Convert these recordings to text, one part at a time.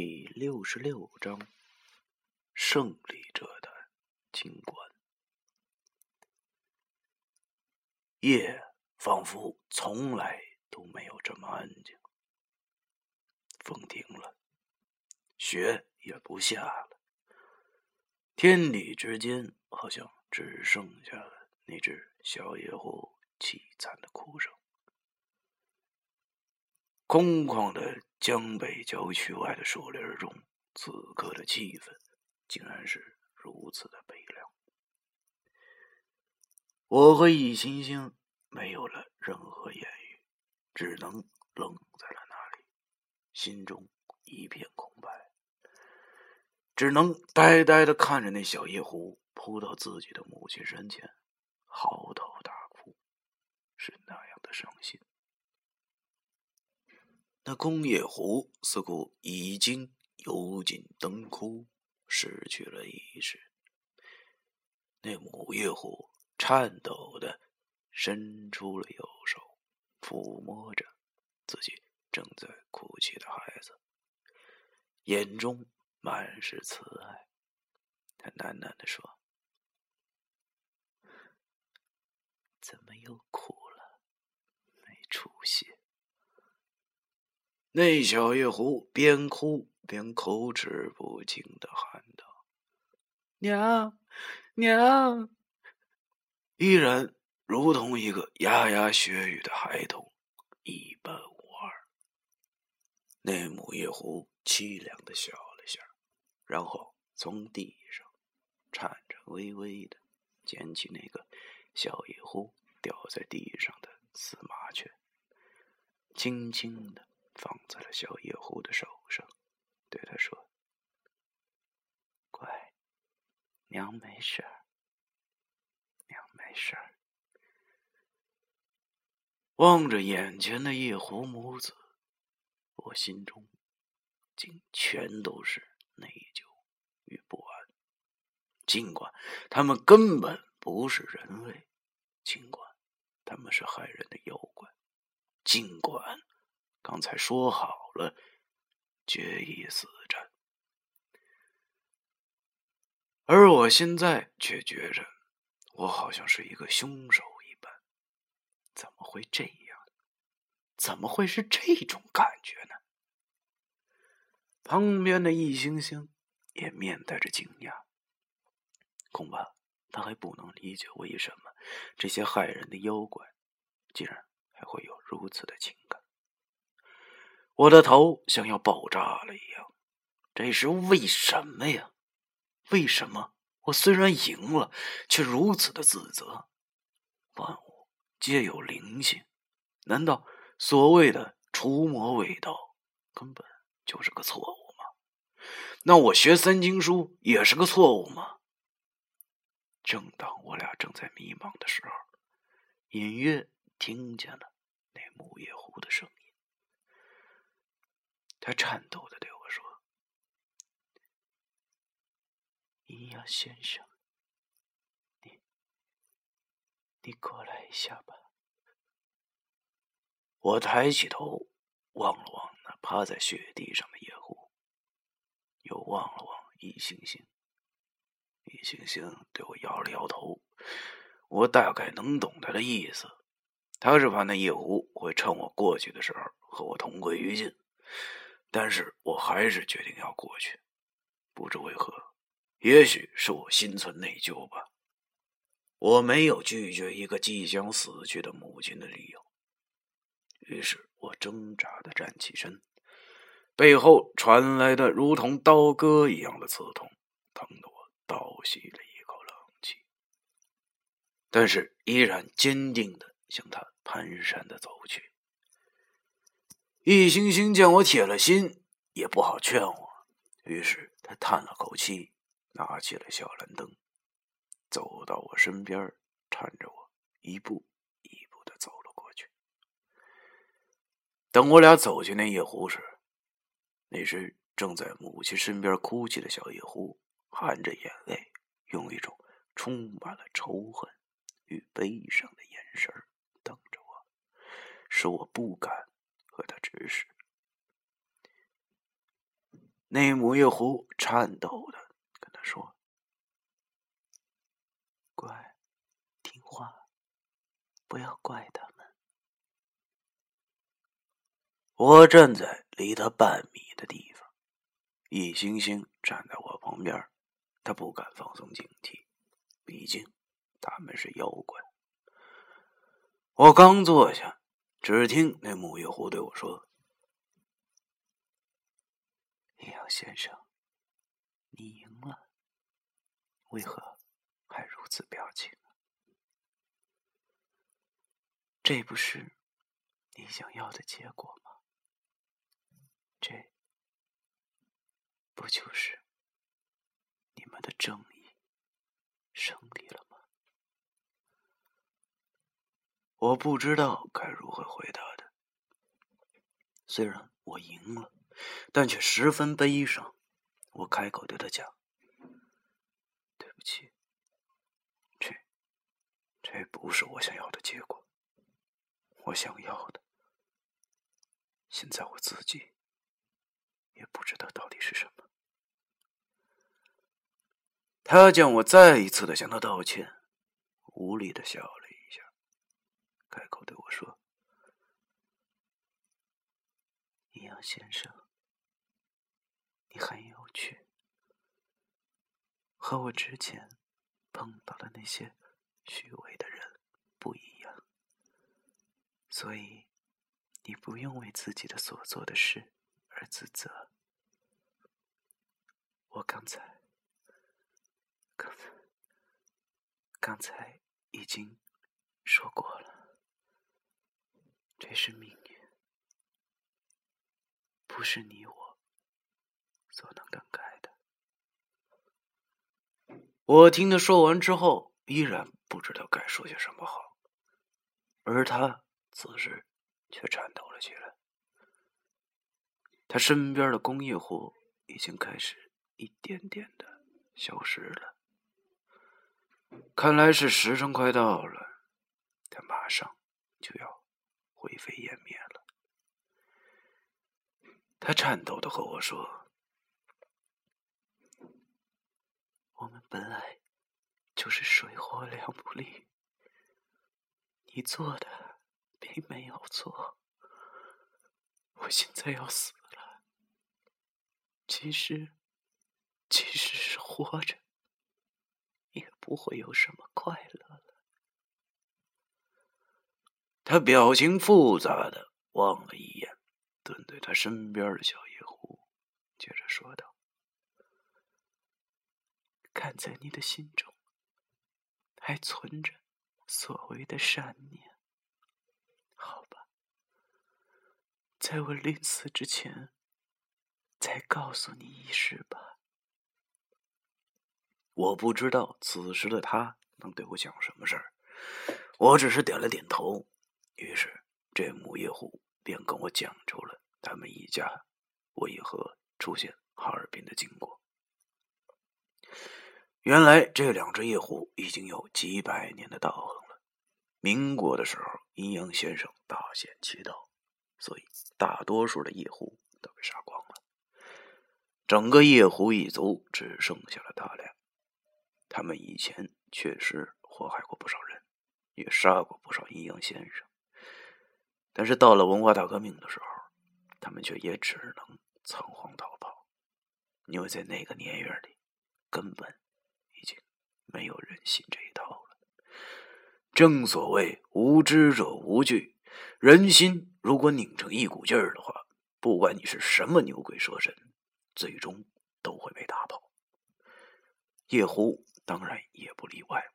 第六十六章：胜利者的清官。夜仿佛从来都没有这么安静。风停了，雪也不下了，天地之间好像只剩下了那只小野狐凄惨的哭声。空旷的江北郊区外的树林中，此刻的气氛竟然是如此的悲凉。我和易星星没有了任何言语，只能愣在了那里，心中一片空白，只能呆呆的看着那小夜狐扑到自己的母亲身前，嚎啕大哭，是那样的伤心。那工业湖似乎已经油尽灯枯，失去了意识。那母夜狐颤抖的伸出了右手，抚摸着自己正在哭泣的孩子，眼中满是慈爱。他喃喃的说：“怎么又哭了？没出息。”那小夜狐边哭边口齿不清的喊道：“娘，娘！”依然如同一个牙牙学语的孩童，一般无二。那母夜狐凄凉的笑了下，然后从地上颤颤巍巍的捡起那个小夜狐掉在地上的死麻雀，轻轻的。放在了小野狐的手上，对他说：“乖，娘没事儿，娘没事儿。”望着眼前的夜狐母子，我心中竟全都是内疚与不安。尽管他们根本不是人类，尽管他们是害人的妖怪，尽管……刚才说好了，决一死战，而我现在却觉着，我好像是一个凶手一般。怎么会这样？怎么会是这种感觉呢？旁边的易星星也面带着惊讶，恐怕他还不能理解为什么这些害人的妖怪，竟然还会有如此的情。我的头像要爆炸了一样，这是为什么呀？为什么我虽然赢了，却如此的自责？万物皆有灵性，难道所谓的除魔卫道根本就是个错误吗？那我学三经书也是个错误吗？正当我俩正在迷茫的时候，隐约听见了那木叶狐的声音。他颤抖的对我说：“阴阳先生，你，你过来一下吧。”我抬起头，望了望那趴在雪地上的野狐，又望了望易星星。易星星对我摇了摇头，我大概能懂他的意思，他是怕那夜狐会趁我过去的时候和我同归于尽。但是我还是决定要过去，不知为何，也许是我心存内疚吧。我没有拒绝一个即将死去的母亲的理由，于是我挣扎的站起身，背后传来的如同刀割一样的刺痛，疼得我倒吸了一口冷气，但是依然坚定的向他蹒跚的走去。易星星见我铁了心，也不好劝我，于是他叹了口气，拿起了小蓝灯，走到我身边，搀着我一步一步的走了过去。等我俩走进那夜壶时，那时正在母亲身边哭泣的小夜壶，含着眼泪，用一种充满了仇恨与悲伤的眼神瞪着我，使我不敢。和他指使。那母夜狐颤抖的跟他说：“乖，听话，不要怪他们。”我站在离他半米的地方，易星星站在我旁边，他不敢放松警惕，毕竟他们是妖怪。我刚坐下，只听那木叶狐对我说。阴阳先生，你赢了，为何还如此表情？这不是你想要的结果吗？这不就是你们的正义胜利了吗？我不知道该如何回答他。虽然我赢了。但却十分悲伤。我开口对他讲：“对不起，这这不是我想要的结果。我想要的，现在我自己也不知道到底是什么。”他见我再一次的向他道歉，无力的笑了，开口对我说：“阴阳先生。”你很有趣，和我之前碰到的那些虚伪的人不一样，所以你不用为自己的所做的事而自责。我刚才，刚才，刚才已经说过了，这是命运，不是你我。所能更改的。我听他说完之后，依然不知道该说些什么好，而他此时却颤抖了起来。他身边的工业火已经开始一点点的消失了，看来是时辰快到了，他马上就要灰飞烟灭了。他颤抖的和我说。我们本来就是水火两不离，你做的并没有错。我现在要死了，其实，即使是活着，也不会有什么快乐了。他表情复杂的望了一眼，蹲在他身边的小野狐，接着说道。看在你的心中还存着所谓的善念，好吧，在我临死之前，再告诉你一事吧。我不知道此时的他能对我讲什么事儿，我只是点了点头。于是这母夜狐便跟我讲出了他们一家为何出现哈尔滨的经过。原来这两只夜壶已经有几百年的道行了。民国的时候，阴阳先生大显其道，所以大多数的夜壶都被杀光了。整个夜狐一族只剩下了他俩。他们以前确实祸害过不少人，也杀过不少阴阳先生。但是到了文化大革命的时候，他们却也只能仓皇逃跑，因为在那个年月里，根本已经。没有人信这一套了。正所谓无知者无惧，人心如果拧成一股劲儿的话，不管你是什么牛鬼蛇神，最终都会被打跑。夜壶当然也不例外。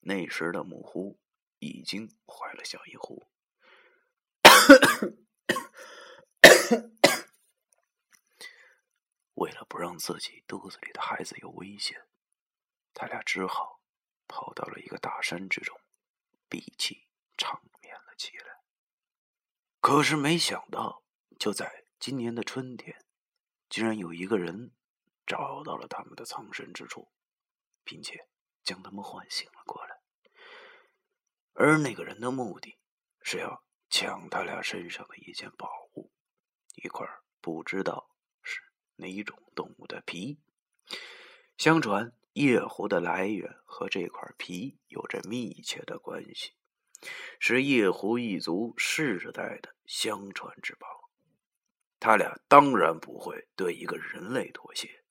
那时的母狐已经怀了小夜壶，为了不让自己肚子里的孩子有危险。他俩只好跑到了一个大山之中，闭气长眠了起来。可是没想到，就在今年的春天，竟然有一个人找到了他们的藏身之处，并且将他们唤醒了过来。而那个人的目的是要抢他俩身上的一件宝物，一块不知道哪种动物的皮。相传夜壶的来源和这块皮有着密切的关系，是夜壶一族世代的相传之宝。他俩当然不会对一个人类妥协，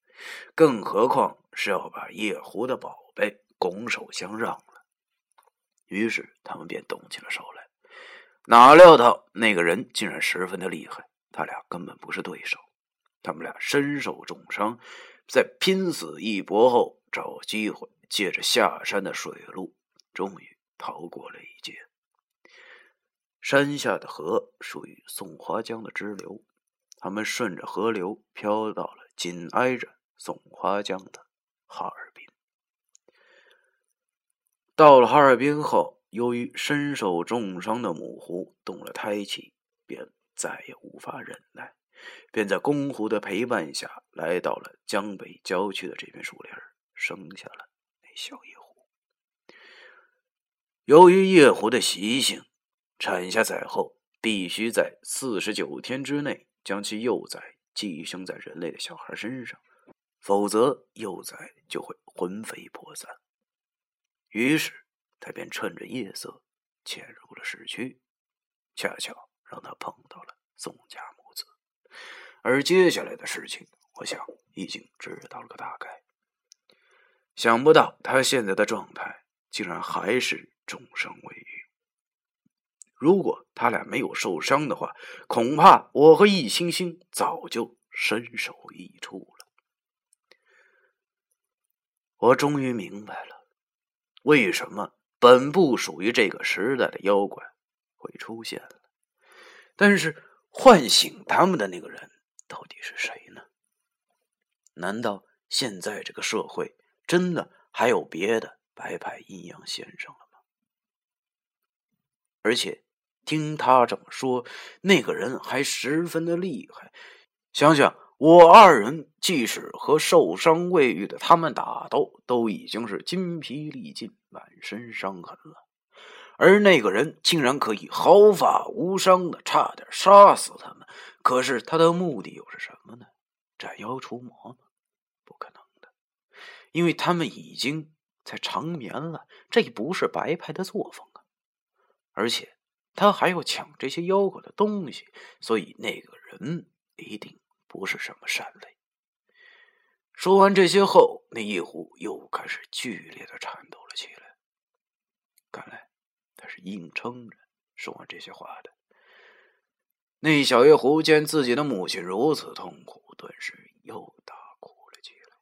更何况是要把夜壶的宝贝拱手相让了。于是他们便动起了手来。哪料到那个人竟然十分的厉害，他俩根本不是对手。他们俩身受重伤，在拼死一搏后，找机会借着下山的水路，终于逃过了一劫。山下的河属于松花江的支流，他们顺着河流漂到了紧挨着松花江的哈尔滨。到了哈尔滨后。由于身受重伤的母狐动了胎气，便再也无法忍耐，便在公狐的陪伴下来到了江北郊区的这片树林，生下了那小夜狐。由于夜狐的习性，产下崽后必须在四十九天之内将其幼崽寄生在人类的小孩身上，否则幼崽就会魂飞魄散。于是。他便趁着夜色潜入了市区，恰巧让他碰到了宋家母。而接下来的事情，我想已经知道了个大概。想不到他现在的状态竟然还是重伤未愈。如果他俩没有受伤的话，恐怕我和易星星早就身首异处了。我终于明白了，为什么。本不属于这个时代的妖怪会出现了，但是唤醒他们的那个人到底是谁呢？难道现在这个社会真的还有别的白派阴阳先生了吗？而且听他这么说，那个人还十分的厉害。想想我二人，即使和受伤未愈的他们打斗，都已经是筋疲力尽。满身伤痕了，而那个人竟然可以毫发无伤的差点杀死他们。可是他的目的又是什么呢？斩妖除魔吗？不可能的，因为他们已经在长眠了，这不是白派的作风啊！而且他还要抢这些妖怪的东西，所以那个人一定不是什么善类。说完这些后，那夜壶又开始剧烈的颤抖了起来。看来他是硬撑着说完这些话的。那小夜狐见自己的母亲如此痛苦，顿时又大哭了起来。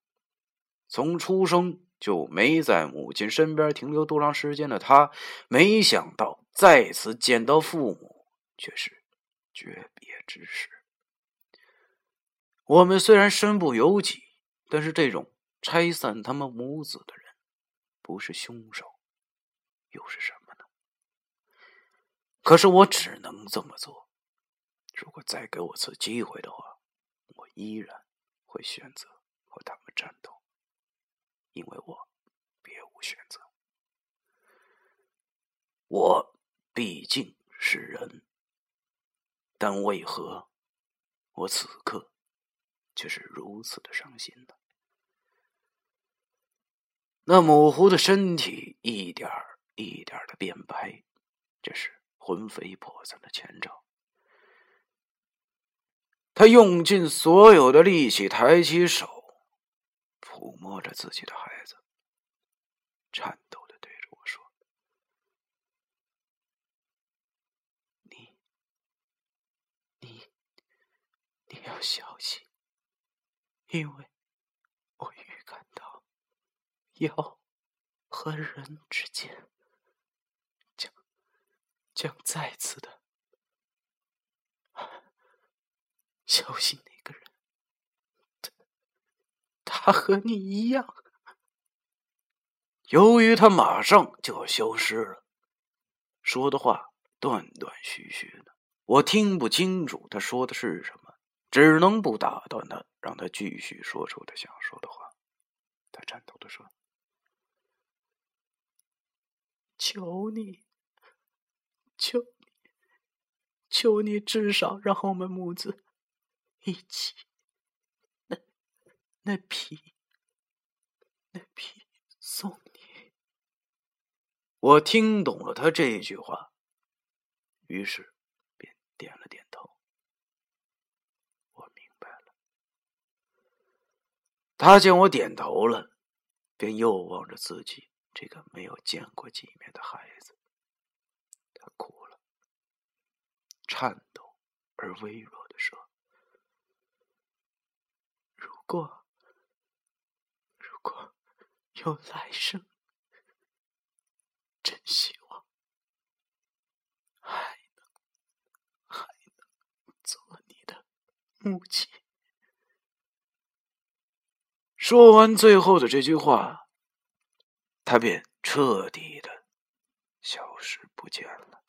从出生就没在母亲身边停留多长时间的他，没想到再次见到父母却是诀别之时。我们虽然身不由己，但是这种拆散他们母子的人，不是凶手。又是什么呢？可是我只能这么做。如果再给我次机会的话，我依然会选择和他们战斗，因为我别无选择。我毕竟是人，但为何我此刻却是如此的伤心呢？那母狐的身体一点。一点的变白，这是魂飞魄散的前兆。他用尽所有的力气，抬起手，抚摸着自己的孩子，颤抖的对着我说：“你，你，你要小心，因为我预感到妖和人之间。”将将再次的小心那个人，他他和你一样。由于他马上就要消失了，说的话断断续续的，我听不清楚他说的是什么，只能不打断他，让他继续说出他想说的话。他颤抖的说：“求你。”求你，求你，至少让我们母子一起那那皮，那皮送你。我听懂了他这一句话，于是便点了点头。我明白了。他见我点头了，便又望着自己这个没有见过几面的孩子，他哭了，颤抖而微弱的说：“过，如果有来生。”真希望还能还能做你的母亲。说完最后的这句话，他便彻底的消失不见了。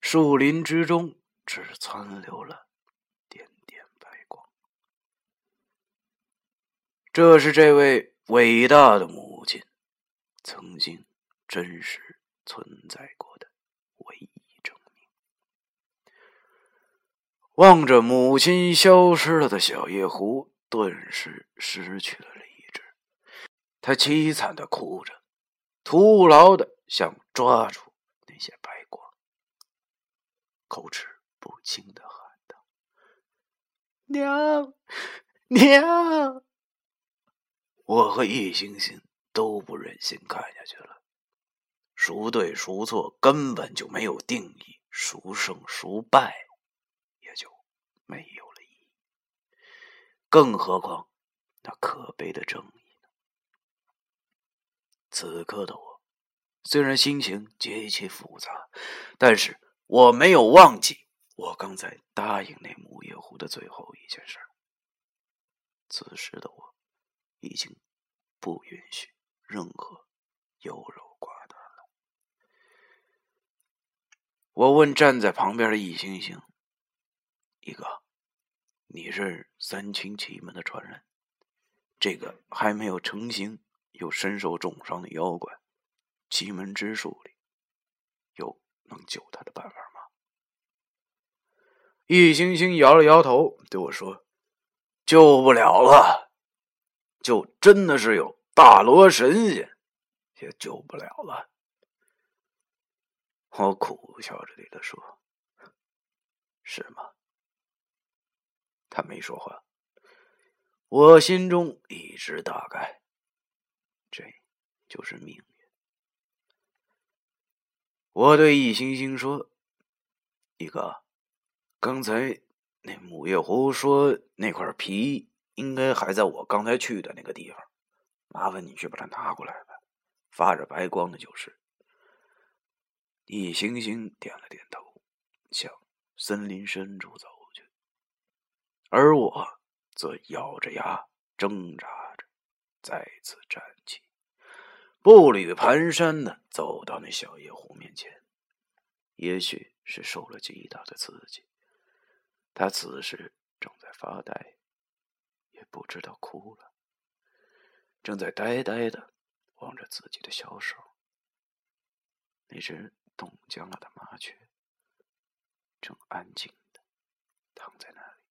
树林之中只残留了点点白光。这是这位伟大的母亲。曾经真实存在过的唯一证明。望着母亲消失了的小夜壶，顿时失去了理智。他凄惨的哭着，徒劳的想抓住那些白光，口齿不清的喊道：“娘，娘！”我和易星星。都不忍心看下去了，孰对孰错根本就没有定义，孰胜孰败也就没有了意义。更何况那可悲的正义呢？此刻的我虽然心情极其复杂，但是我没有忘记我刚才答应那母夜壶的最后一件事。此时的我已经不允许。任何优柔寡断了。我问站在旁边的易星星：“一哥，你是三清奇门的传人，这个还没有成型又身受重伤的妖怪，奇门之术里有能救他的办法吗？”易星星摇了摇头，对我说：“救不了了，就真的是有。”大罗神仙也救不了了。我苦笑着对他说：“是吗？”他没说话。我心中一直大概，这就是命运。我对易星星说：“一哥，刚才那母夜壶说那块皮应该还在我刚才去的那个地方。”麻烦你去把它拿过来吧，发着白光的就是。易星星点了点头，向森林深处走去，而我则咬着牙挣扎着，再次站起，步履蹒跚的走到那小夜壶面前。也许是受了极大的刺激，他此时正在发呆，也不知道哭了。正在呆呆的望着自己的小手，那只冻僵了的麻雀正安静的躺在那里。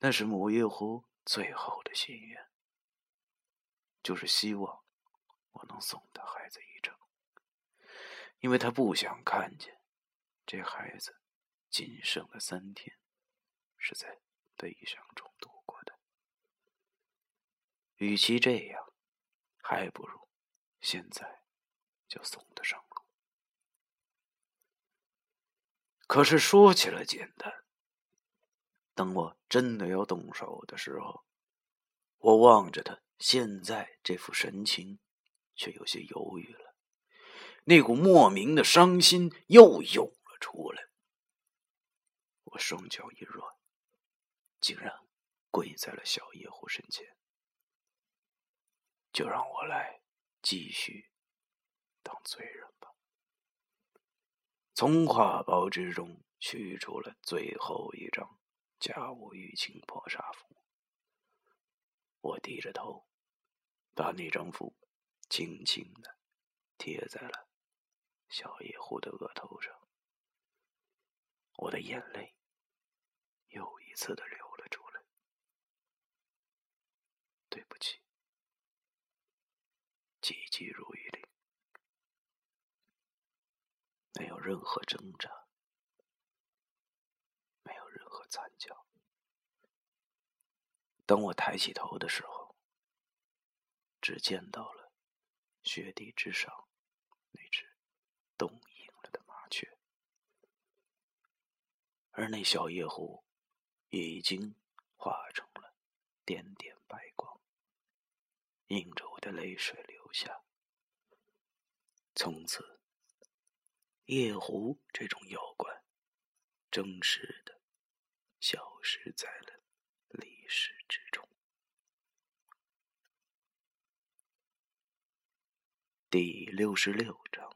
那是母夜壶最后的心愿，就是希望我能送他孩子一程，因为他不想看见这孩子仅剩的三天是在悲伤中度过的。与其这样，还不如现在就送他上路。可是说起来简单，等我真的要动手的时候，我望着他现在这副神情，却有些犹豫了。那股莫名的伤心又涌了出来，我双脚一软，竟然跪在了小野狐身前。就让我来继续当罪人吧。从挎包之中取出了最后一张家务玉清破煞符，我低着头，把那张符轻轻的贴在了小野狐的额头上，我的眼泪又一次的流了出来。对不起，急急如律令，没有任何挣扎，没有任何惨叫。当我抬起头的时候，只见到了雪地之上那只冻硬了的麻雀，而那小夜壶已经化成了点点白光，映着我的泪水流下。从此，夜壶这种妖怪正式的消失在了历史之中。第六十六章。